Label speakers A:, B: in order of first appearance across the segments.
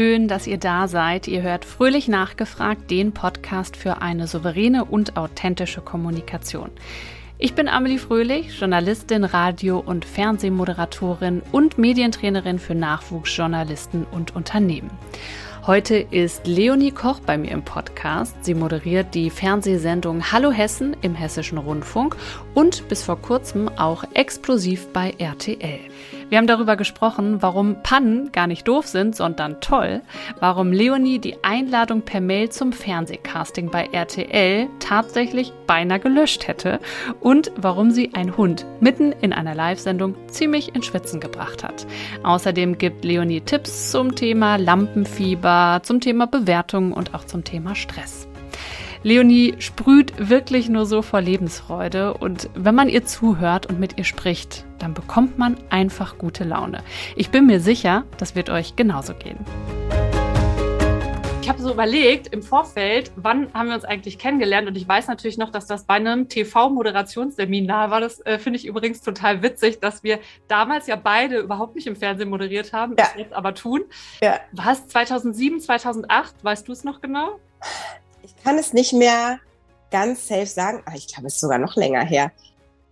A: schön, dass ihr da seid. Ihr hört Fröhlich Nachgefragt, den Podcast für eine souveräne und authentische Kommunikation. Ich bin Amelie Fröhlich, Journalistin, Radio- und Fernsehmoderatorin und Medientrainerin für Nachwuchsjournalisten und Unternehmen. Heute ist Leonie Koch bei mir im Podcast. Sie moderiert die Fernsehsendung Hallo Hessen im Hessischen Rundfunk und bis vor kurzem auch explosiv bei RTL. Wir haben darüber gesprochen, warum Pannen gar nicht doof sind, sondern toll, warum Leonie die Einladung per Mail zum Fernsehcasting bei RTL tatsächlich beinahe gelöscht hätte und warum sie einen Hund mitten in einer Live-Sendung ziemlich in Schwitzen gebracht hat. Außerdem gibt Leonie Tipps zum Thema Lampenfieber, zum Thema Bewertung und auch zum Thema Stress. Leonie sprüht wirklich nur so vor Lebensfreude und wenn man ihr zuhört und mit ihr spricht, dann bekommt man einfach gute Laune. Ich bin mir sicher, das wird euch genauso gehen. Ich habe so überlegt im Vorfeld, wann haben wir uns eigentlich kennengelernt? Und ich weiß natürlich noch, dass das bei einem TV-Moderationsseminar war. Das äh, finde ich übrigens total witzig, dass wir damals ja beide überhaupt nicht im Fernsehen moderiert haben, ja. das jetzt aber tun. Ja. Was 2007, 2008, weißt du es noch genau?
B: Ich kann es nicht mehr ganz safe sagen, aber ich glaube, es ist sogar noch länger her.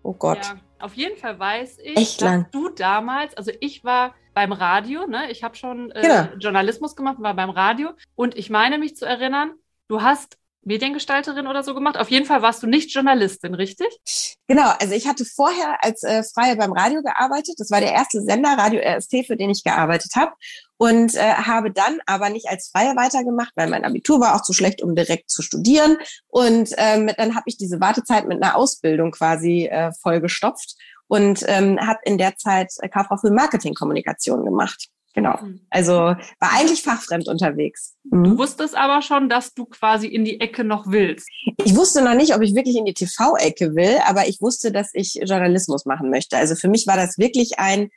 B: Oh Gott. Ja,
A: auf jeden Fall weiß ich, Echt dass lang. du damals, also ich war beim Radio, ne? Ich habe schon äh, genau. Journalismus gemacht, war beim Radio und ich meine mich zu erinnern, du hast Mediengestalterin oder so gemacht. Auf jeden Fall warst du nicht Journalistin, richtig?
B: Genau, also ich hatte vorher als äh, Freie beim Radio gearbeitet. Das war der erste Sender, Radio RST, für den ich gearbeitet habe. Und äh, habe dann aber nicht als Freie weitergemacht, weil mein Abitur war auch zu schlecht, um direkt zu studieren. Und ähm, dann habe ich diese Wartezeit mit einer Ausbildung quasi äh, vollgestopft und ähm, habe in der Zeit äh, Kauffrau für Marketingkommunikation gemacht. Genau. Mhm. Also war eigentlich fachfremd unterwegs.
A: Mhm. Du wusstest aber schon, dass du quasi in die Ecke noch willst.
B: Ich wusste noch nicht, ob ich wirklich in die TV-Ecke will, aber ich wusste, dass ich Journalismus machen möchte. Also für mich war das wirklich ein,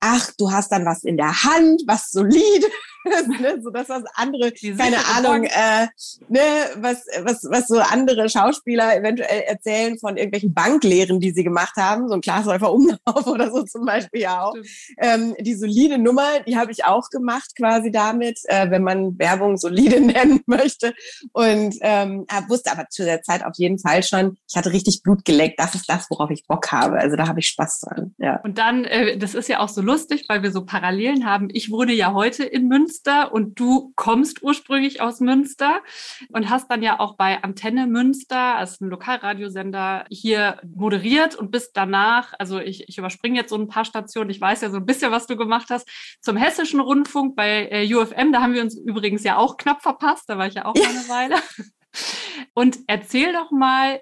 B: ach, du hast dann was in der Hand, was solide, ne, so das was andere, keine Ahnung, äh, ne, was, was, was so andere Schauspieler eventuell erzählen von irgendwelchen Banklehren, die sie gemacht haben, so ein Glashäufer Umlauf oder so zum Beispiel ja auch. Ähm, die solide Nummer, die habe ich auch gemacht quasi damit, äh, wenn man Werbung solide nennen möchte. Und ähm, wusste aber zu der Zeit auf jeden Fall schon, ich hatte richtig Blut geleckt. Das ist das, worauf ich Bock habe. Also da habe ich Spaß dran. Ja.
A: Und dann, äh, das ist ja auch so lustig, weil wir so Parallelen haben. Ich wurde ja heute in Münster und du kommst ursprünglich aus Münster und hast dann ja auch bei Antenne Münster, als ein Lokalradiosender, hier moderiert und bist danach, also ich, ich überspringe jetzt so ein paar Stationen, ich weiß ja so ein bisschen, was du gemacht hast, zum Hessischen Rundfunk bei äh, UFM, da haben wir uns übrigens ja auch knapp verpasst, da war ich ja auch ja. eine Weile. Und erzähl doch mal,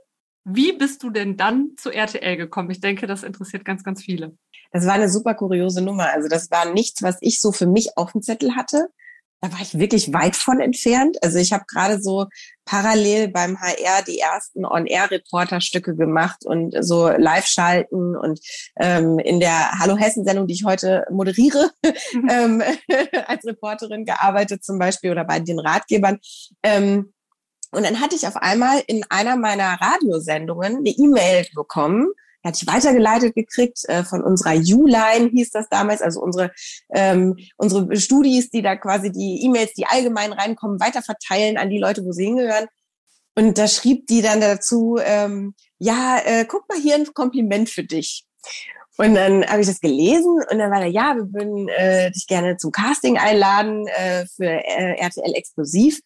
A: wie bist du denn dann zu RTL gekommen? Ich denke, das interessiert ganz, ganz viele.
B: Das war eine super kuriose Nummer. Also das war nichts, was ich so für mich auf dem Zettel hatte. Da war ich wirklich weit von entfernt. Also ich habe gerade so parallel beim HR die ersten On-Air-Reporter-Stücke gemacht und so Live-Schalten und ähm, in der Hallo Hessen-Sendung, die ich heute moderiere, mhm. ähm, als Reporterin gearbeitet zum Beispiel oder bei den Ratgebern. Ähm, und dann hatte ich auf einmal in einer meiner Radiosendungen eine E-Mail bekommen, hatte ich weitergeleitet gekriegt äh, von unserer U-Line, hieß das damals, also unsere, ähm, unsere Studis, die da quasi die E-Mails, die allgemein reinkommen, weiterverteilen an die Leute, wo sie hingehören. Und da schrieb die dann dazu, ähm, ja, äh, guck mal hier ein Kompliment für dich. Und dann habe ich das gelesen und dann war da, ja, wir würden äh, dich gerne zum Casting einladen äh, für äh, RTL Explosiv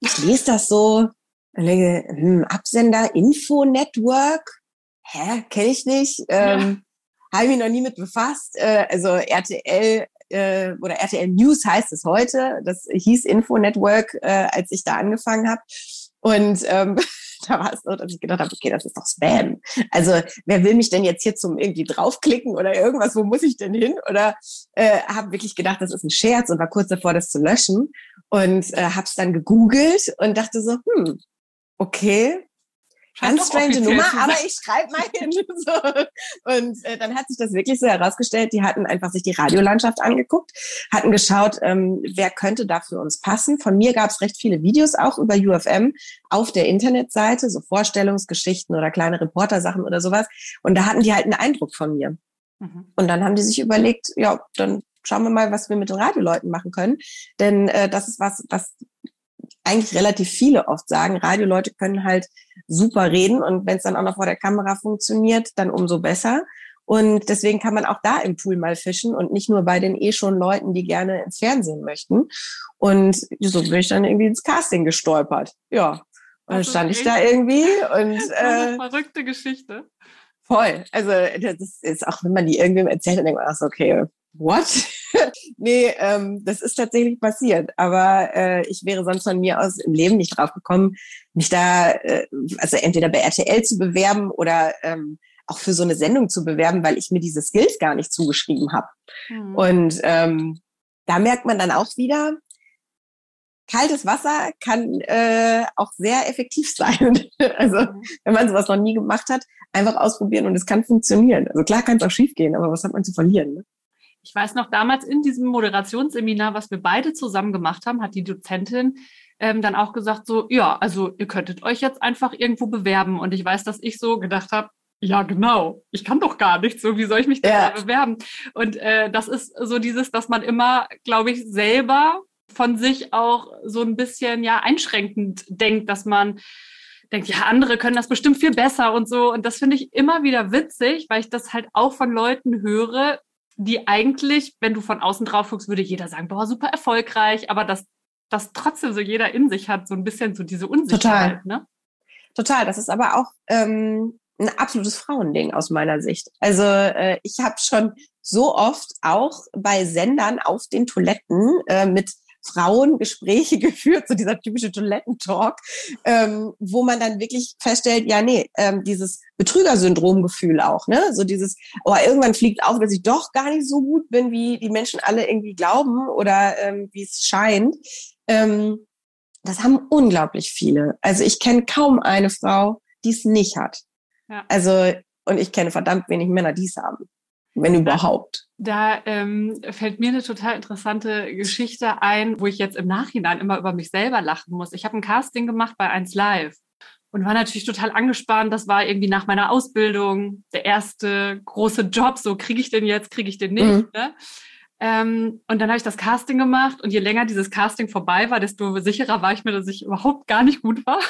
B: ich lese das so und denke, hm, Absender Info Network, hä, kenne ich nicht, ähm, ja. habe ich mich noch nie mit befasst. Äh, also RTL äh, oder RTL News heißt es heute. Das hieß Info Network, äh, als ich da angefangen habe. Und ähm, da war es so, dass ich gedacht habe, okay, das ist doch Spam. Also wer will mich denn jetzt hier zum irgendwie draufklicken oder irgendwas, wo muss ich denn hin? Oder äh, habe wirklich gedacht, das ist ein Scherz und war kurz davor, das zu löschen und äh, habe es dann gegoogelt und dachte so, hm, okay, Ganz strange Nummer, aber ich schreibe mal hin. So. Und äh, dann hat sich das wirklich so herausgestellt, die hatten einfach sich die Radiolandschaft angeguckt, hatten geschaut, ähm, wer könnte da für uns passen. Von mir gab es recht viele Videos auch über UFM auf der Internetseite, so Vorstellungsgeschichten oder kleine Reportersachen oder sowas. Und da hatten die halt einen Eindruck von mir. Mhm. Und dann haben die sich überlegt, ja, dann schauen wir mal, was wir mit den Radioleuten machen können. Denn äh, das ist was, was eigentlich relativ viele oft sagen. Radioleute können halt super reden und wenn es dann auch noch vor der Kamera funktioniert, dann umso besser. Und deswegen kann man auch da im Pool mal fischen und nicht nur bei den eh schon Leuten, die gerne ins Fernsehen möchten. Und so bin ich dann irgendwie ins Casting gestolpert. Ja. Dann stand ich da irgendwie und
A: äh, eine verrückte Geschichte.
B: Voll. Also das ist auch, wenn man die irgendwem erzählt, dann denkt man, ach, okay, what? nee, ähm, das ist tatsächlich passiert. Aber äh, ich wäre sonst von mir aus im Leben nicht drauf gekommen, mich da, äh, also entweder bei RTL zu bewerben oder ähm, auch für so eine Sendung zu bewerben, weil ich mir diese Skills gar nicht zugeschrieben habe. Mhm. Und ähm, da merkt man dann auch wieder, kaltes Wasser kann äh, auch sehr effektiv sein. also mhm. wenn man sowas noch nie gemacht hat, einfach ausprobieren und es kann funktionieren. Also klar kann es auch schief gehen, aber was hat man zu verlieren? Ne?
A: Ich weiß noch, damals in diesem Moderationsseminar, was wir beide zusammen gemacht haben, hat die Dozentin ähm, dann auch gesagt, so, ja, also ihr könntet euch jetzt einfach irgendwo bewerben. Und ich weiß, dass ich so gedacht habe, ja, genau, ich kann doch gar nichts, so wie soll ich mich denn ja. bewerben? Und äh, das ist so dieses, dass man immer, glaube ich, selber von sich auch so ein bisschen ja einschränkend denkt, dass man denkt, ja, andere können das bestimmt viel besser und so. Und das finde ich immer wieder witzig, weil ich das halt auch von Leuten höre, die eigentlich, wenn du von außen drauf guckst, würde jeder sagen, boah, super erfolgreich, aber dass das trotzdem so jeder in sich hat, so ein bisschen so diese Unsicherheit.
B: Total. Ne? Total. Das ist aber auch ähm, ein absolutes Frauending aus meiner Sicht. Also äh, ich habe schon so oft auch bei Sendern auf den Toiletten äh, mit Frauen Gespräche geführt, so dieser typische Toilettentalk, ähm, wo man dann wirklich feststellt, ja, nee, ähm, dieses Betrügersyndrom-Gefühl auch, ne? So dieses, oh, irgendwann fliegt auf, dass ich doch gar nicht so gut bin, wie die Menschen alle irgendwie glauben oder ähm, wie es scheint. Ähm, das haben unglaublich viele. Also ich kenne kaum eine Frau, die es nicht hat. Ja. Also, und ich kenne verdammt wenig Männer, die es haben wenn überhaupt.
A: Da ähm, fällt mir eine total interessante Geschichte ein, wo ich jetzt im Nachhinein immer über mich selber lachen muss. Ich habe ein Casting gemacht bei 1 Live und war natürlich total angespannt. Das war irgendwie nach meiner Ausbildung der erste große Job. So kriege ich den jetzt, kriege ich den nicht. Mhm. Ne? Ähm, und dann habe ich das Casting gemacht und je länger dieses Casting vorbei war, desto sicherer war ich mir, dass ich überhaupt gar nicht gut war.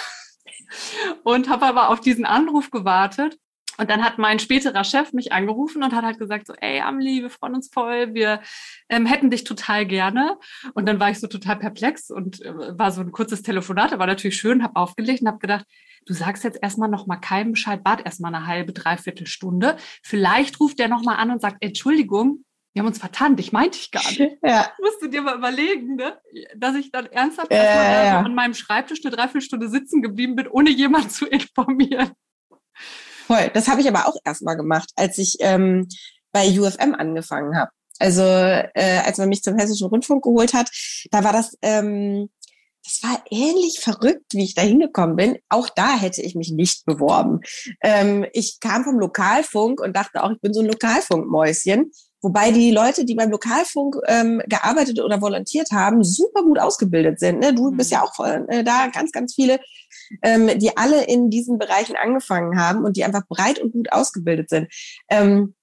A: und habe aber auf diesen Anruf gewartet und dann hat mein späterer Chef mich angerufen und hat halt gesagt so, ey Amelie, wir freuen uns voll, wir ähm, hätten dich total gerne. Und dann war ich so total perplex und äh, war so ein kurzes Telefonat, war natürlich schön, habe aufgelegt und habe gedacht, du sagst jetzt erstmal noch mal keinem Bescheid, wart erstmal eine halbe, dreiviertel Stunde. Vielleicht ruft der noch mal an und sagt, Entschuldigung, wir haben uns vertannt, ich meinte ich gar nicht. Ja. Musst du dir mal überlegen, ne? dass ich dann ernsthaft äh, erstmal ja. an meinem Schreibtisch eine Dreiviertelstunde sitzen geblieben bin, ohne jemand zu informieren.
B: Voll. Das habe ich aber auch erstmal gemacht, als ich ähm, bei UFM angefangen habe. Also äh, als man mich zum Hessischen Rundfunk geholt hat, da war das, ähm, das war ähnlich verrückt, wie ich da hingekommen bin. Auch da hätte ich mich nicht beworben. Ähm, ich kam vom Lokalfunk und dachte auch, ich bin so ein Lokalfunkmäuschen. Wobei die Leute, die beim Lokalfunk ähm, gearbeitet oder volontiert haben, super gut ausgebildet sind. Ne? Du bist ja mhm. auch äh, da ganz, ganz viele, ähm, die alle in diesen Bereichen angefangen haben und die einfach breit und gut ausgebildet sind. Ähm,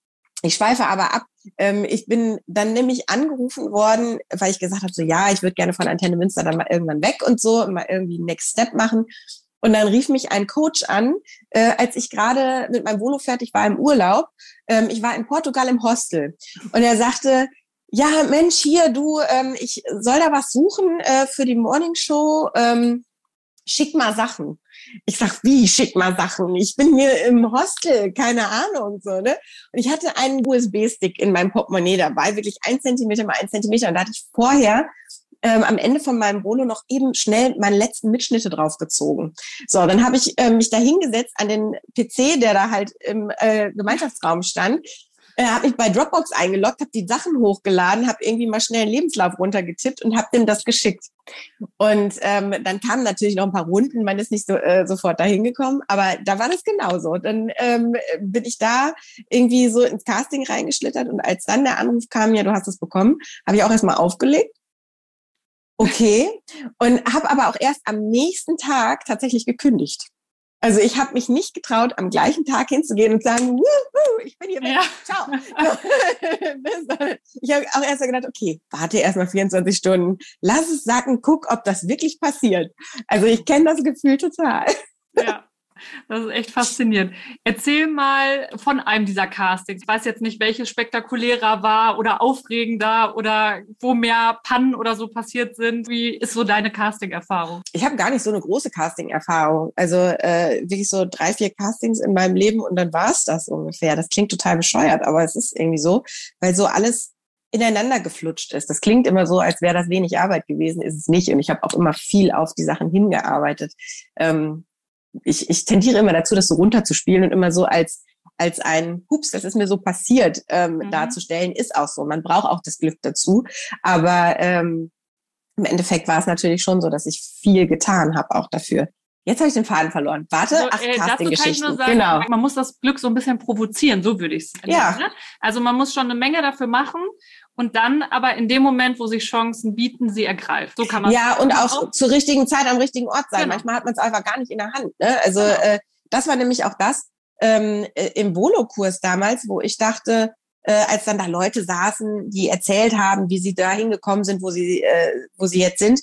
B: ich schweife aber ab. Ähm, ich bin dann nämlich angerufen worden, weil ich gesagt habe, so ja, ich würde gerne von Antenne Münster dann mal irgendwann weg und so und mal irgendwie Next Step machen. Und dann rief mich ein Coach an, äh, als ich gerade mit meinem Volo fertig war im Urlaub. Ähm, ich war in Portugal im Hostel. Und er sagte, ja, Mensch, hier, du, ähm, ich soll da was suchen äh, für die Morning Show. Ähm, schick mal Sachen. Ich sag, wie schick mal Sachen? Ich bin hier im Hostel, keine Ahnung, so, ne? Und ich hatte einen USB-Stick in meinem Portemonnaie dabei, wirklich ein Zentimeter mal ein Zentimeter. Und da hatte ich vorher ähm, am Ende von meinem Bolo noch eben schnell meine letzten Mitschnitte draufgezogen. So, dann habe ich äh, mich da hingesetzt an den PC, der da halt im äh, Gemeinschaftsraum stand, äh, habe mich bei Dropbox eingeloggt, habe die Sachen hochgeladen, habe irgendwie mal schnell einen Lebenslauf runtergetippt und habe dem das geschickt. Und ähm, dann kamen natürlich noch ein paar Runden, man ist nicht so äh, sofort dahin gekommen, aber da war das genauso. Dann ähm, bin ich da irgendwie so ins Casting reingeschlittert und als dann der Anruf kam, ja, du hast es bekommen, habe ich auch erstmal aufgelegt Okay. Und habe aber auch erst am nächsten Tag tatsächlich gekündigt. Also ich habe mich nicht getraut, am gleichen Tag hinzugehen und sagen, Wuhu, ich bin hier weg, ja. ciao. ich habe auch erst mal gedacht, okay, warte erst mal 24 Stunden, lass es sacken, guck, ob das wirklich passiert. Also ich kenne das Gefühl total.
A: Ja. Das ist echt faszinierend. Erzähl mal von einem dieser Castings. Ich weiß jetzt nicht, welches spektakulärer war oder aufregender oder wo mehr Pannen oder so passiert sind. Wie ist so deine Casting-Erfahrung?
B: Ich habe gar nicht so eine große Casting-Erfahrung. Also äh, wirklich so drei, vier Castings in meinem Leben und dann war es das ungefähr. Das klingt total bescheuert, aber es ist irgendwie so, weil so alles ineinander geflutscht ist. Das klingt immer so, als wäre das wenig Arbeit gewesen, ist es nicht. Und ich habe auch immer viel auf die Sachen hingearbeitet. Ähm, ich, ich tendiere immer dazu, das so runterzuspielen und immer so als als ein Hups, das ist mir so passiert ähm, mhm. darzustellen, ist auch so. Man braucht auch das Glück dazu. Aber ähm, im Endeffekt war es natürlich schon so, dass ich viel getan habe auch dafür. Jetzt habe ich den Faden verloren. Warte, also, ach, äh, Casting-Geschichten.
A: Genau. Man muss das Glück so ein bisschen provozieren, so würde ich es
B: Ja. Ne?
A: Also man muss schon eine Menge dafür machen und dann aber in dem Moment, wo sich Chancen bieten, sie ergreift. So kann man
B: Ja, und auch, auch, zur richtigen Zeit am richtigen Ort sein. Genau. Manchmal hat man es einfach gar nicht in der Hand. Ne? Also genau. äh, das war nämlich auch das ähm, äh, im Volo-Kurs damals, wo ich dachte, äh, als dann da Leute saßen, die erzählt haben, wie sie da hingekommen sind, wo sie, äh, wo sie jetzt sind,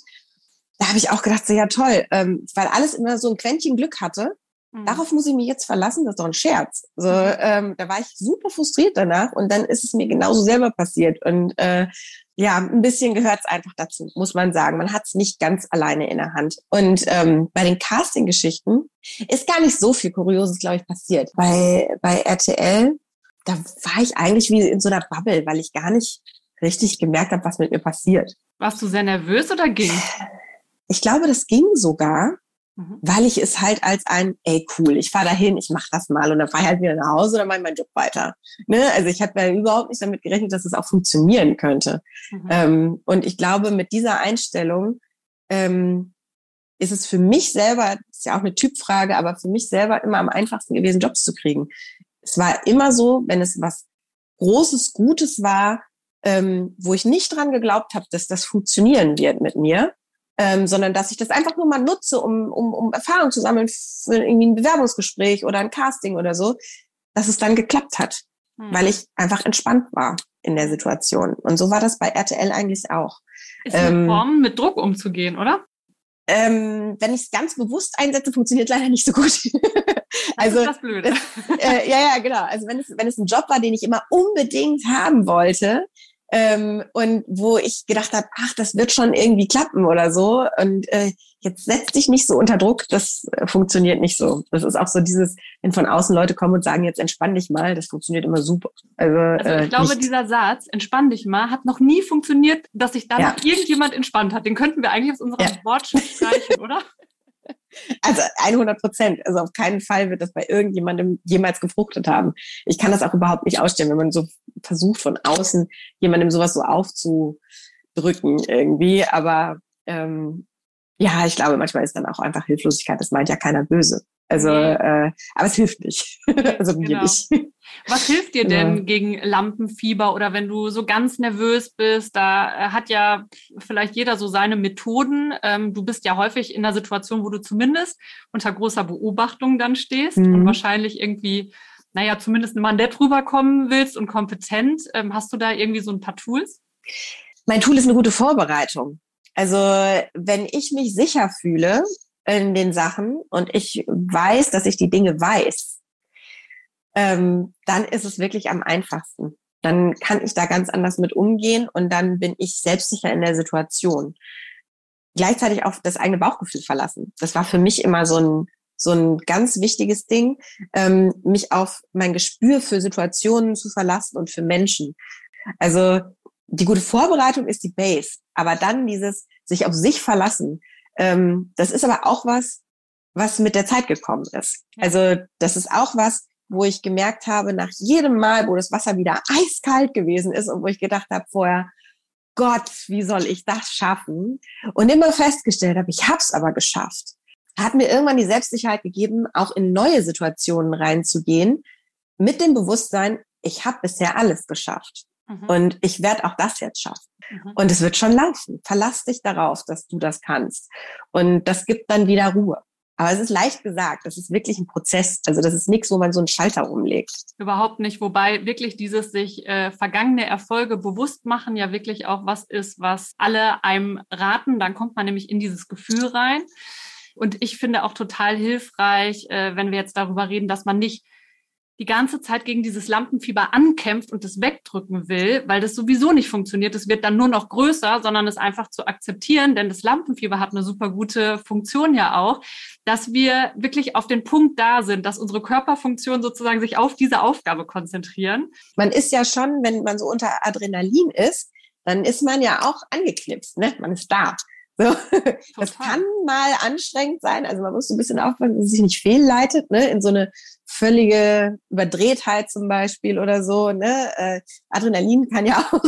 B: da habe ich auch gedacht, so ja toll, ähm, weil alles immer so ein Quäntchen Glück hatte. Mhm. Darauf muss ich mich jetzt verlassen, das ist doch ein Scherz. So, ähm, da war ich super frustriert danach und dann ist es mir genauso selber passiert. Und äh, ja, ein bisschen gehört es einfach dazu, muss man sagen. Man hat es nicht ganz alleine in der Hand. Und ähm, bei den Casting-Geschichten ist gar nicht so viel Kurioses, glaube ich, passiert. Bei, bei RTL, da war ich eigentlich wie in so einer Bubble, weil ich gar nicht richtig gemerkt habe, was mit mir passiert.
A: Warst du sehr nervös oder ging?
B: Ich glaube, das ging sogar. Mhm. Weil ich es halt als ein, ey cool, ich fahre dahin, ich mache das mal und dann fahre ich halt wieder nach Hause oder mache meinen Job weiter. Ne? Also ich habe ja überhaupt nicht damit gerechnet, dass es auch funktionieren könnte. Mhm. Ähm, und ich glaube, mit dieser Einstellung ähm, ist es für mich selber, ist ja auch eine Typfrage, aber für mich selber immer am einfachsten gewesen, Jobs zu kriegen. Es war immer so, wenn es was Großes, Gutes war, ähm, wo ich nicht dran geglaubt habe, dass das funktionieren wird mit mir, ähm, sondern dass ich das einfach nur mal nutze, um, um, um Erfahrung zu sammeln für irgendwie ein Bewerbungsgespräch oder ein Casting oder so, dass es dann geklappt hat, hm. weil ich einfach entspannt war in der Situation. Und so war das bei RTL eigentlich auch.
A: Ist eine ähm, Form, mit Druck umzugehen, oder?
B: Ähm, wenn ich es ganz bewusst einsetze, funktioniert leider nicht so gut.
A: also das ist das Blöde.
B: Äh, ja, ja, genau. Also wenn es, wenn es ein Job war, den ich immer unbedingt haben wollte, ähm, und wo ich gedacht habe, ach, das wird schon irgendwie klappen oder so. Und äh, jetzt setz dich nicht so unter Druck, das äh, funktioniert nicht so. Das ist auch so dieses, wenn von außen Leute kommen und sagen, jetzt entspann dich mal, das funktioniert immer super.
A: Also, also ich äh, glaube, nicht. dieser Satz, entspann dich mal, hat noch nie funktioniert, dass sich danach ja. irgendjemand entspannt hat. Den könnten wir eigentlich aus unserem ja. Wortschatz streichen, oder?
B: Also 100 Prozent. Also auf keinen Fall wird das bei irgendjemandem jemals gefruchtet haben. Ich kann das auch überhaupt nicht ausstellen, wenn man so versucht von außen jemandem sowas so aufzudrücken irgendwie. Aber ähm, ja, ich glaube, manchmal ist dann auch einfach Hilflosigkeit. Das meint ja keiner böse. Also, äh, aber es hilft nicht. also mir genau. nicht.
A: Was hilft dir denn ja. gegen Lampenfieber oder wenn du so ganz nervös bist? Da äh, hat ja vielleicht jeder so seine Methoden. Ähm, du bist ja häufig in einer Situation, wo du zumindest unter großer Beobachtung dann stehst mhm. und wahrscheinlich irgendwie, naja, zumindest mal nett rüberkommen willst und kompetent. Ähm, hast du da irgendwie so ein paar Tools?
B: Mein Tool ist eine gute Vorbereitung. Also wenn ich mich sicher fühle in den Sachen und ich weiß, dass ich die Dinge weiß, ähm, dann ist es wirklich am einfachsten. Dann kann ich da ganz anders mit umgehen und dann bin ich selbstsicher in der Situation. Gleichzeitig auch das eigene Bauchgefühl verlassen. Das war für mich immer so ein, so ein ganz wichtiges Ding, ähm, mich auf mein Gespür für Situationen zu verlassen und für Menschen. Also die gute Vorbereitung ist die Base, aber dann dieses sich auf sich verlassen, ähm, das ist aber auch was, was mit der Zeit gekommen ist. Also das ist auch was, wo ich gemerkt habe, nach jedem Mal, wo das Wasser wieder eiskalt gewesen ist und wo ich gedacht habe vorher, Gott, wie soll ich das schaffen? Und immer festgestellt habe, ich habe es aber geschafft. Hat mir irgendwann die Selbstsicherheit gegeben, auch in neue Situationen reinzugehen, mit dem Bewusstsein, ich habe bisher alles geschafft. Mhm. Und ich werde auch das jetzt schaffen. Mhm. Und es wird schon laufen. Verlass dich darauf, dass du das kannst. Und das gibt dann wieder Ruhe. Aber es ist leicht gesagt. Das ist wirklich ein Prozess. Also das ist nichts, wo man so einen Schalter umlegt.
A: Überhaupt nicht. Wobei wirklich dieses sich äh, vergangene Erfolge bewusst machen ja wirklich auch was ist, was alle einem raten. Dann kommt man nämlich in dieses Gefühl rein. Und ich finde auch total hilfreich, äh, wenn wir jetzt darüber reden, dass man nicht die ganze Zeit gegen dieses Lampenfieber ankämpft und es wegdrücken will, weil das sowieso nicht funktioniert. Es wird dann nur noch größer, sondern es einfach zu akzeptieren, denn das Lampenfieber hat eine super gute Funktion ja auch, dass wir wirklich auf den Punkt da sind, dass unsere Körperfunktionen sozusagen sich auf diese Aufgabe konzentrieren.
B: Man ist ja schon, wenn man so unter Adrenalin ist, dann ist man ja auch angeknipst, ne? Man ist da. So. Das kann mal anstrengend sein. Also man muss so ein bisschen aufpassen, dass es sich nicht fehlleitet, ne? in so eine völlige Überdrehtheit zum Beispiel oder so. Ne? Äh, Adrenalin kann ja auch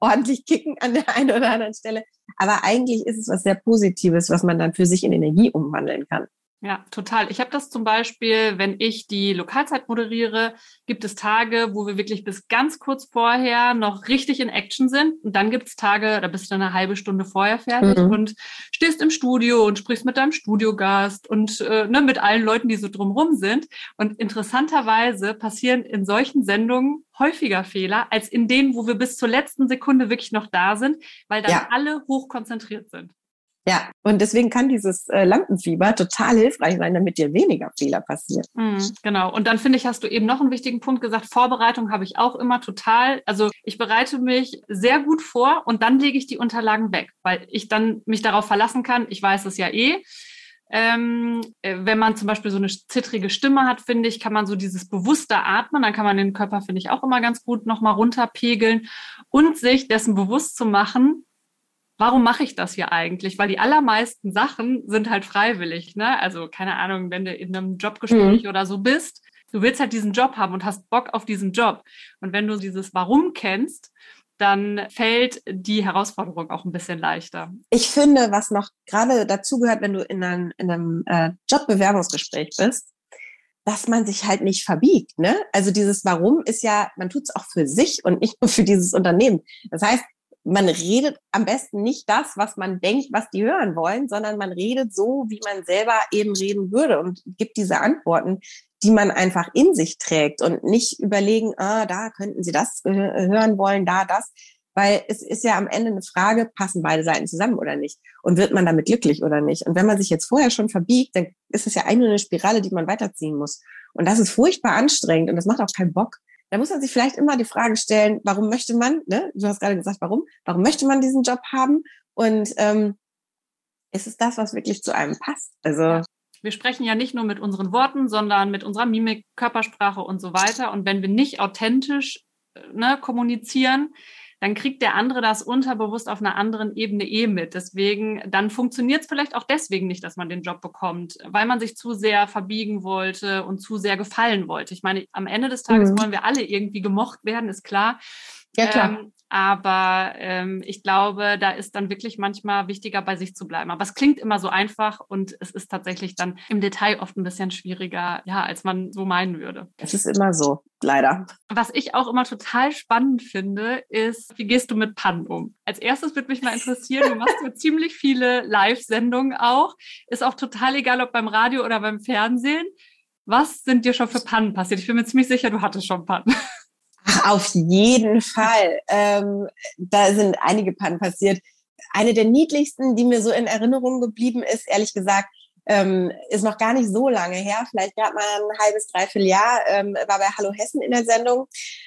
B: ordentlich kicken an der einen oder anderen Stelle. Aber eigentlich ist es was sehr Positives, was man dann für sich in Energie umwandeln kann.
A: Ja, total. Ich habe das zum Beispiel, wenn ich die Lokalzeit moderiere, gibt es Tage, wo wir wirklich bis ganz kurz vorher noch richtig in Action sind. Und dann gibt es Tage, da bist du eine halbe Stunde vorher fertig mhm. und stehst im Studio und sprichst mit deinem Studiogast und äh, ne, mit allen Leuten, die so drumrum sind. Und interessanterweise passieren in solchen Sendungen häufiger Fehler als in denen, wo wir bis zur letzten Sekunde wirklich noch da sind, weil dann ja. alle hochkonzentriert sind.
B: Ja, und deswegen kann dieses äh, Lampenfieber total hilfreich sein, damit dir weniger Fehler passieren.
A: Mhm, genau. Und dann finde ich, hast du eben noch einen wichtigen Punkt gesagt. Vorbereitung habe ich auch immer total. Also ich bereite mich sehr gut vor und dann lege ich die Unterlagen weg, weil ich dann mich darauf verlassen kann. Ich weiß es ja eh. Ähm, äh, wenn man zum Beispiel so eine zittrige Stimme hat, finde ich, kann man so dieses bewusste Atmen, dann kann man den Körper, finde ich, auch immer ganz gut nochmal runterpegeln und sich dessen bewusst zu machen, warum mache ich das hier eigentlich? Weil die allermeisten Sachen sind halt freiwillig. Ne? Also keine Ahnung, wenn du in einem Jobgespräch mhm. oder so bist, du willst halt diesen Job haben und hast Bock auf diesen Job. Und wenn du dieses Warum kennst, dann fällt die Herausforderung auch ein bisschen leichter.
B: Ich finde, was noch gerade dazu gehört, wenn du in einem, in einem äh, Jobbewerbungsgespräch bist, dass man sich halt nicht verbiegt. Ne? Also dieses Warum ist ja, man tut es auch für sich und nicht nur für dieses Unternehmen. Das heißt, man redet am besten nicht das, was man denkt, was die hören wollen, sondern man redet so, wie man selber eben reden würde und gibt diese Antworten, die man einfach in sich trägt und nicht überlegen, ah, da könnten Sie das hören wollen, da das, weil es ist ja am Ende eine Frage, passen beide Seiten zusammen oder nicht? Und wird man damit glücklich oder nicht? Und wenn man sich jetzt vorher schon verbiegt, dann ist es ja eigentlich eine Spirale, die man weiterziehen muss. Und das ist furchtbar anstrengend und das macht auch keinen Bock da muss man sich vielleicht immer die Frage stellen, warum möchte man, ne? du hast gerade gesagt, warum, warum möchte man diesen Job haben und ähm, ist es das, was wirklich zu einem passt? Also.
A: Wir sprechen ja nicht nur mit unseren Worten, sondern mit unserer Mimik, Körpersprache und so weiter. Und wenn wir nicht authentisch äh, ne, kommunizieren, dann kriegt der andere das unterbewusst auf einer anderen Ebene eh mit. Deswegen, dann funktioniert es vielleicht auch deswegen nicht, dass man den Job bekommt, weil man sich zu sehr verbiegen wollte und zu sehr gefallen wollte. Ich meine, am Ende des Tages mhm. wollen wir alle irgendwie gemocht werden, ist klar.
B: Ja, klar. Ähm,
A: aber ähm, ich glaube, da ist dann wirklich manchmal wichtiger, bei sich zu bleiben. Aber es klingt immer so einfach und es ist tatsächlich dann im Detail oft ein bisschen schwieriger, ja, als man so meinen würde.
B: Es ist immer so, leider.
A: Was ich auch immer total spannend finde, ist, wie gehst du mit Pannen um? Als erstes würde mich mal interessieren, du machst ja ziemlich viele Live-Sendungen auch. Ist auch total egal, ob beim Radio oder beim Fernsehen. Was sind dir schon für Pannen passiert? Ich bin mir ziemlich sicher, du hattest schon Pannen.
B: Ach, auf jeden Fall. Ähm, da sind einige Pannen passiert. Eine der niedlichsten, die mir so in Erinnerung geblieben ist, ehrlich gesagt, ähm, ist noch gar nicht so lange her, vielleicht gerade mal ein halbes, dreiviertel Jahr, ähm, war bei Hallo Hessen in der Sendung.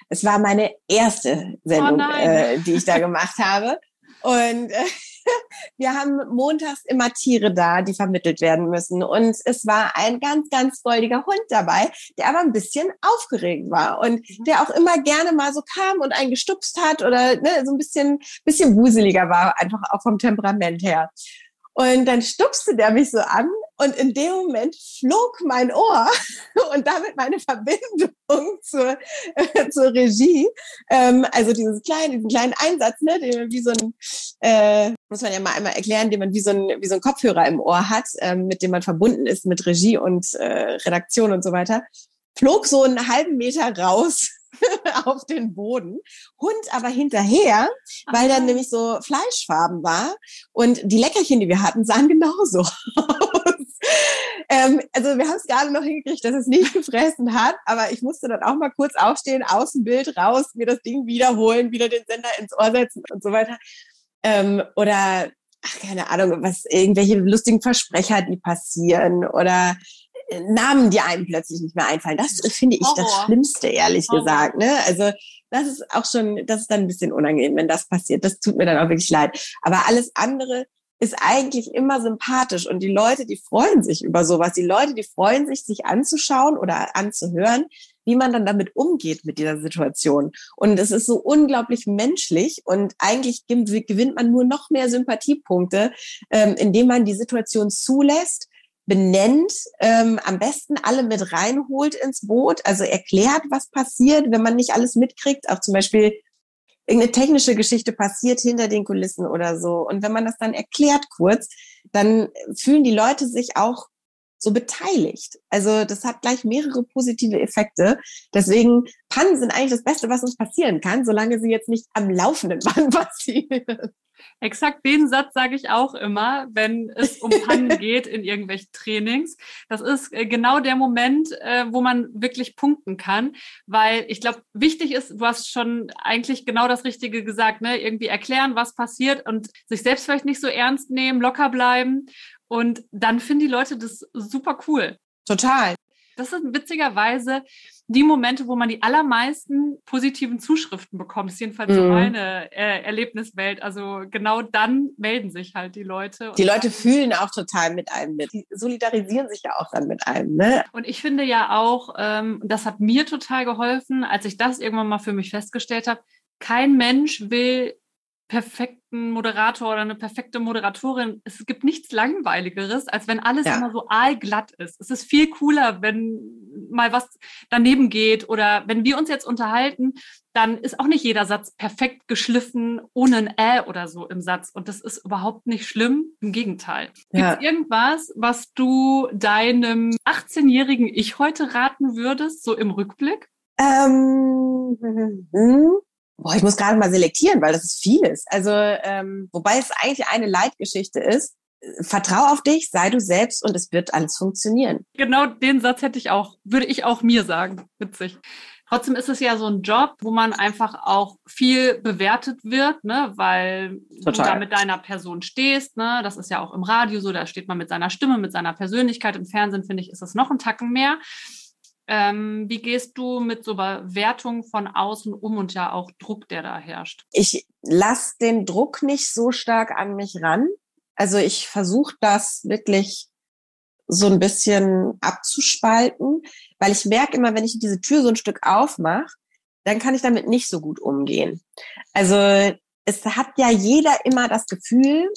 B: Es war meine erste Sendung, oh äh, die ich da gemacht habe. Und äh, wir haben montags immer Tiere da, die vermittelt werden müssen. Und es war ein ganz, ganz goldiger Hund dabei, der aber ein bisschen aufgeregt war und mhm. der auch immer gerne mal so kam und einen gestupst hat oder ne, so ein bisschen, bisschen wuseliger war, einfach auch vom Temperament her. Und dann stupste der mich so an und in dem Moment flog mein Ohr und damit meine Verbindung zur, äh, zur Regie. Ähm, also dieses kleine, diesen kleinen Einsatz, ne, den man wie so ein, äh, muss man ja mal einmal erklären, den man wie so ein, wie so ein Kopfhörer im Ohr hat, ähm, mit dem man verbunden ist mit Regie und äh, Redaktion und so weiter, flog so einen halben Meter raus auf den Boden. Hund aber hinterher, weil dann nämlich so Fleischfarben war. Und die Leckerchen, die wir hatten, sahen genauso aus. Ähm, also wir haben es gerade noch hingekriegt, dass es nicht gefressen hat, aber ich musste dann auch mal kurz aufstehen, aus dem Bild raus, mir das Ding wiederholen, wieder den Sender ins Ohr setzen und so weiter. Ähm, oder ach, keine Ahnung, was irgendwelche lustigen Versprecher, die passieren oder äh, Namen, die einem plötzlich nicht mehr einfallen. Das finde ich das Schlimmste, ehrlich Horror. gesagt. Ne? Also das ist auch schon, das ist dann ein bisschen unangenehm, wenn das passiert. Das tut mir dann auch wirklich leid. Aber alles andere ist eigentlich immer sympathisch und die Leute, die freuen sich über sowas. Die Leute, die freuen sich, sich anzuschauen oder anzuhören, wie man dann damit umgeht mit dieser Situation. Und es ist so unglaublich menschlich und eigentlich gewinnt man nur noch mehr Sympathiepunkte, ähm, indem man die Situation zulässt, benennt, ähm, am besten alle mit reinholt ins Boot, also erklärt, was passiert, wenn man nicht alles mitkriegt, auch zum Beispiel irgendeine technische Geschichte passiert hinter den Kulissen oder so. Und wenn man das dann erklärt kurz, dann fühlen die Leute sich auch so beteiligt. Also das hat gleich mehrere positive Effekte. Deswegen Pannen sind eigentlich das Beste, was uns passieren kann, solange sie jetzt nicht am laufenden Band passieren.
A: Exakt den Satz sage ich auch immer, wenn es um Pannen geht in irgendwelchen Trainings. Das ist äh, genau der Moment, äh, wo man wirklich punkten kann, weil ich glaube, wichtig ist, du hast schon eigentlich genau das Richtige gesagt, ne? Irgendwie erklären, was passiert und sich selbst vielleicht nicht so ernst nehmen, locker bleiben und dann finden die Leute das super cool.
B: Total.
A: Das sind witzigerweise die Momente, wo man die allermeisten positiven Zuschriften bekommt. Das ist jedenfalls mhm. so meine äh, Erlebniswelt. Also genau dann melden sich halt die Leute.
B: Die Leute fühlen auch total mit einem mit. Die solidarisieren sich ja auch dann mit einem. Ne?
A: Und ich finde ja auch, ähm, das hat mir total geholfen, als ich das irgendwann mal für mich festgestellt habe, kein Mensch will perfekten Moderator oder eine perfekte Moderatorin. Es gibt nichts Langweiligeres, als wenn alles ja. immer so aalglatt ist. Es ist viel cooler, wenn mal was daneben geht oder wenn wir uns jetzt unterhalten, dann ist auch nicht jeder Satz perfekt geschliffen, ohne ein Ä oder so im Satz. Und das ist überhaupt nicht schlimm. Im Gegenteil. Ja. Gibt irgendwas, was du deinem 18-jährigen Ich heute raten würdest, so im Rückblick? Ähm,
B: hm. Boah, ich muss gerade mal selektieren, weil das ist vieles. Also, ähm, wobei es eigentlich eine Leitgeschichte ist. Vertrau auf dich, sei du selbst und es wird alles funktionieren.
A: Genau den Satz hätte ich auch, würde ich auch mir sagen. Witzig. Trotzdem ist es ja so ein Job, wo man einfach auch viel bewertet wird, ne, weil Total. du da mit deiner Person stehst, ne, das ist ja auch im Radio so, da steht man mit seiner Stimme, mit seiner Persönlichkeit. Im Fernsehen finde ich, ist es noch ein Tacken mehr. Ähm, wie gehst du mit so Bewertung von außen um und ja auch Druck, der da herrscht?
B: Ich lasse den Druck nicht so stark an mich ran. Also ich versuche das wirklich so ein bisschen abzuspalten, weil ich merke immer, wenn ich diese Tür so ein Stück aufmache, dann kann ich damit nicht so gut umgehen. Also es hat ja jeder immer das Gefühl,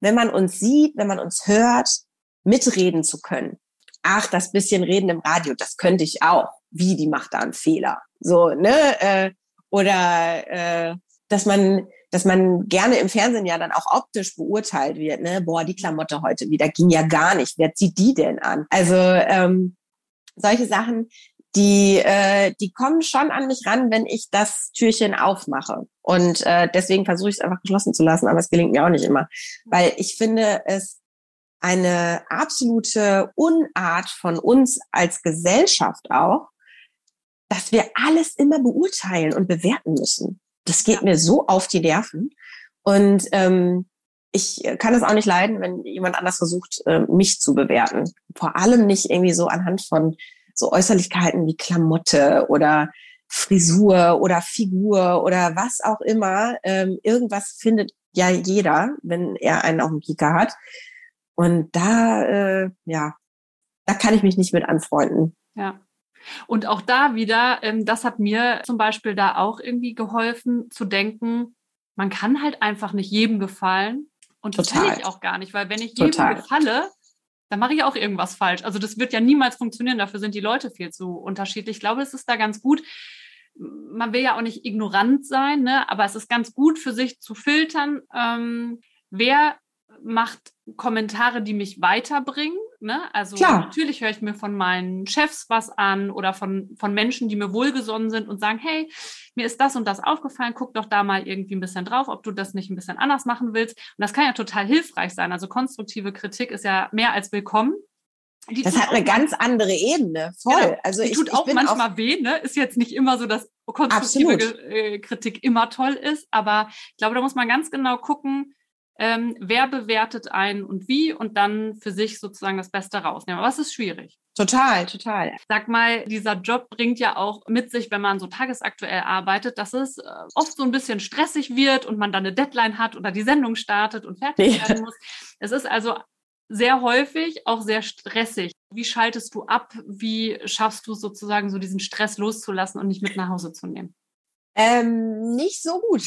B: wenn man uns sieht, wenn man uns hört, mitreden zu können ach, das bisschen Reden im Radio, das könnte ich auch. Wie, die macht da einen Fehler. So, ne? Äh, oder äh, dass man dass man gerne im Fernsehen ja dann auch optisch beurteilt wird, ne? Boah, die Klamotte heute wieder ging ja gar nicht. Wer zieht die denn an? Also ähm, solche Sachen, die äh, die kommen schon an mich ran, wenn ich das Türchen aufmache. Und äh, deswegen versuche ich es einfach geschlossen zu lassen, aber es gelingt mir auch nicht immer, weil ich finde es eine absolute Unart von uns als Gesellschaft auch, dass wir alles immer beurteilen und bewerten müssen. Das geht mir so auf die Nerven. Und ähm, ich kann es auch nicht leiden, wenn jemand anders versucht, äh, mich zu bewerten. Vor allem nicht irgendwie so anhand von so Äußerlichkeiten wie Klamotte oder Frisur oder Figur oder was auch immer. Ähm, irgendwas findet ja jeder, wenn er einen auf dem Kika hat. Und da, äh, ja, da kann ich mich nicht mit anfreunden.
A: Ja. Und auch da wieder, ähm, das hat mir zum Beispiel da auch irgendwie geholfen zu denken, man kann halt einfach nicht jedem gefallen. Und das Total. will ich auch gar nicht, weil wenn ich jedem Total. gefalle, dann mache ich auch irgendwas falsch. Also das wird ja niemals funktionieren, dafür sind die Leute viel zu unterschiedlich. Ich glaube, es ist da ganz gut. Man will ja auch nicht ignorant sein, ne? aber es ist ganz gut für sich zu filtern, ähm, wer macht Kommentare, die mich weiterbringen. Ne? Also Klar. natürlich höre ich mir von meinen Chefs was an oder von, von Menschen, die mir wohlgesonnen sind und sagen, hey, mir ist das und das aufgefallen, guck doch da mal irgendwie ein bisschen drauf, ob du das nicht ein bisschen anders machen willst. Und das kann ja total hilfreich sein. Also konstruktive Kritik ist ja mehr als willkommen.
B: Die das hat eine ganz andere Ebene, voll. Genau.
A: Also ich, tut auch ich manchmal auch weh, ne? Ist jetzt nicht immer so, dass konstruktive Absolut. Äh, Kritik immer toll ist, aber ich glaube, da muss man ganz genau gucken, ähm, wer bewertet einen und wie und dann für sich sozusagen das Beste rausnehmen. Aber es ist schwierig.
B: Total, total.
A: Sag mal, dieser Job bringt ja auch mit sich, wenn man so tagesaktuell arbeitet, dass es äh, oft so ein bisschen stressig wird und man dann eine Deadline hat oder die Sendung startet und fertig ja. werden muss. Es ist also sehr häufig auch sehr stressig. Wie schaltest du ab? Wie schaffst du sozusagen so diesen Stress loszulassen und nicht mit nach Hause zu nehmen?
B: Ähm, nicht so gut.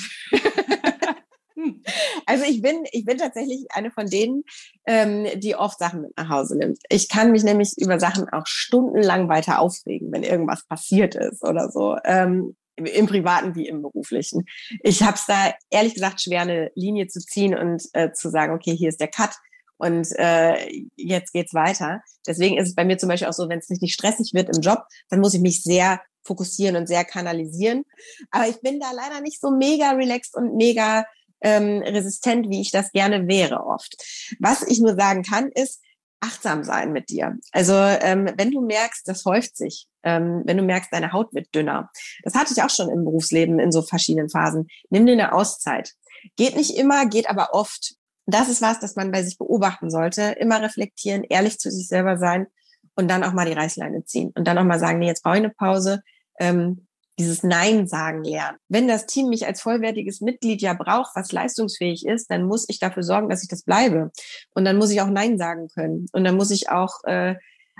B: Also ich bin, ich bin tatsächlich eine von denen, ähm, die oft Sachen mit nach Hause nimmt. Ich kann mich nämlich über Sachen auch stundenlang weiter aufregen, wenn irgendwas passiert ist oder so. Ähm, im privaten wie im beruflichen. Ich habe es da ehrlich gesagt schwer, eine Linie zu ziehen und äh, zu sagen, okay, hier ist der Cut und äh, jetzt geht's weiter. Deswegen ist es bei mir zum Beispiel auch so, wenn es richtig stressig wird im Job, dann muss ich mich sehr fokussieren und sehr kanalisieren. Aber ich bin da leider nicht so mega relaxed und mega ähm, resistent, wie ich das gerne wäre oft. Was ich nur sagen kann, ist, achtsam sein mit dir. Also ähm, wenn du merkst, das häuft sich, ähm, wenn du merkst, deine Haut wird dünner. Das hatte ich auch schon im Berufsleben in so verschiedenen Phasen. Nimm dir eine Auszeit. Geht nicht immer, geht aber oft. Das ist was, das man bei sich beobachten sollte. Immer reflektieren, ehrlich zu sich selber sein und dann auch mal die Reißleine ziehen und dann auch mal sagen, nee, jetzt brauche ich eine Pause. Ähm, dieses Nein sagen lernen. Wenn das Team mich als vollwertiges Mitglied ja braucht, was leistungsfähig ist, dann muss ich dafür sorgen, dass ich das bleibe. Und dann muss ich auch Nein sagen können. Und dann muss ich auch äh,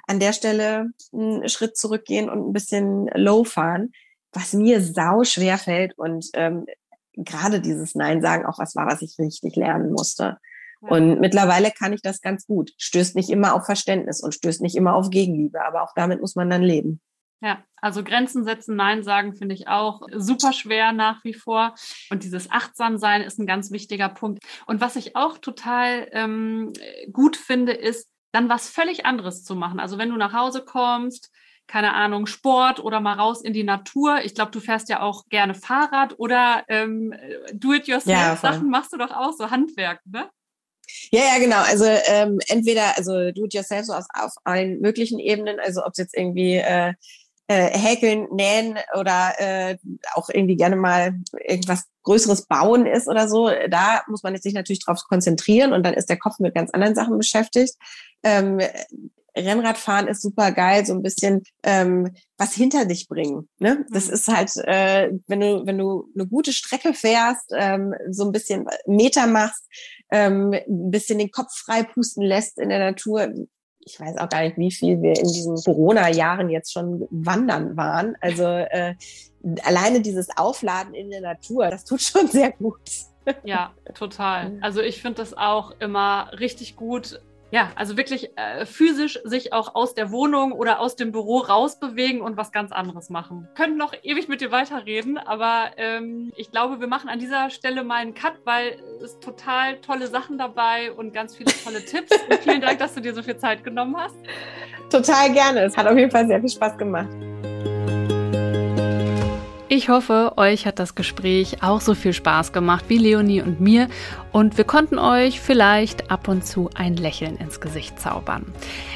B: an der Stelle einen Schritt zurückgehen und ein bisschen low fahren, was mir sau schwer fällt. Und ähm, gerade dieses Nein sagen auch was war, was ich richtig lernen musste. Und mittlerweile kann ich das ganz gut. Stößt nicht immer auf Verständnis und stößt nicht immer auf Gegenliebe, aber auch damit muss man dann leben.
A: Ja, also Grenzen setzen, Nein sagen finde ich auch super schwer nach wie vor. Und dieses Achtsamsein ist ein ganz wichtiger Punkt. Und was ich auch total ähm, gut finde, ist, dann was völlig anderes zu machen. Also wenn du nach Hause kommst, keine Ahnung, Sport oder mal raus in die Natur. Ich glaube, du fährst ja auch gerne Fahrrad oder ähm, Do-it-yourself-Sachen ja, machst du doch auch, so Handwerk, ne?
B: Ja, ja, genau. Also ähm, entweder, also do-it-yourself so aus, auf allen möglichen Ebenen, also ob es jetzt irgendwie äh, äh, häkeln, nähen oder äh, auch irgendwie gerne mal irgendwas Größeres bauen ist oder so, da muss man jetzt sich natürlich drauf konzentrieren und dann ist der Kopf mit ganz anderen Sachen beschäftigt. Ähm, Rennradfahren ist super geil, so ein bisschen ähm, was hinter dich bringen. Ne? Das mhm. ist halt, äh, wenn du wenn du eine gute Strecke fährst, ähm, so ein bisschen Meter machst, ähm, ein bisschen den Kopf frei pusten lässt in der Natur, ich weiß auch gar nicht, wie viel wir in diesen Corona-Jahren jetzt schon wandern waren. Also äh, alleine dieses Aufladen in der Natur, das tut schon sehr gut.
A: Ja, total. Also ich finde das auch immer richtig gut, ja, also wirklich äh, physisch sich auch aus der Wohnung oder aus dem Büro rausbewegen und was ganz anderes machen. Können noch ewig mit dir weiterreden, aber ähm, ich glaube, wir machen an dieser Stelle mal einen Cut, weil es total tolle Sachen dabei und ganz viele tolle Tipps. Und vielen Dank, dass du dir so viel Zeit genommen hast.
B: Total gerne. Es hat auf jeden Fall sehr viel Spaß gemacht.
A: Ich hoffe, euch hat das Gespräch auch so viel Spaß gemacht wie Leonie und mir und wir konnten euch vielleicht ab und zu ein Lächeln ins Gesicht zaubern.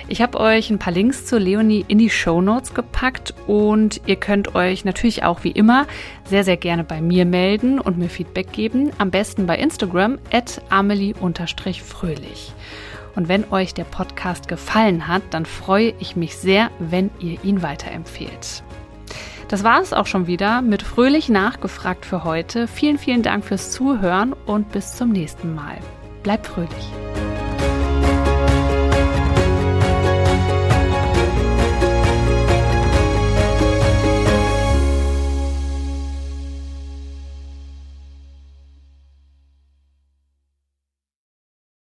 A: Ich habe euch ein paar Links zu Leonie in die Show Notes gepackt und ihr könnt euch natürlich auch wie immer sehr, sehr gerne bei mir melden und mir Feedback geben. Am besten bei Instagram at amelie-fröhlich. Und wenn euch der Podcast gefallen hat, dann freue ich mich sehr, wenn ihr ihn weiterempfehlt. Das war es auch schon wieder mit Fröhlich nachgefragt für heute. Vielen, vielen Dank fürs Zuhören und bis zum nächsten Mal. Bleibt fröhlich.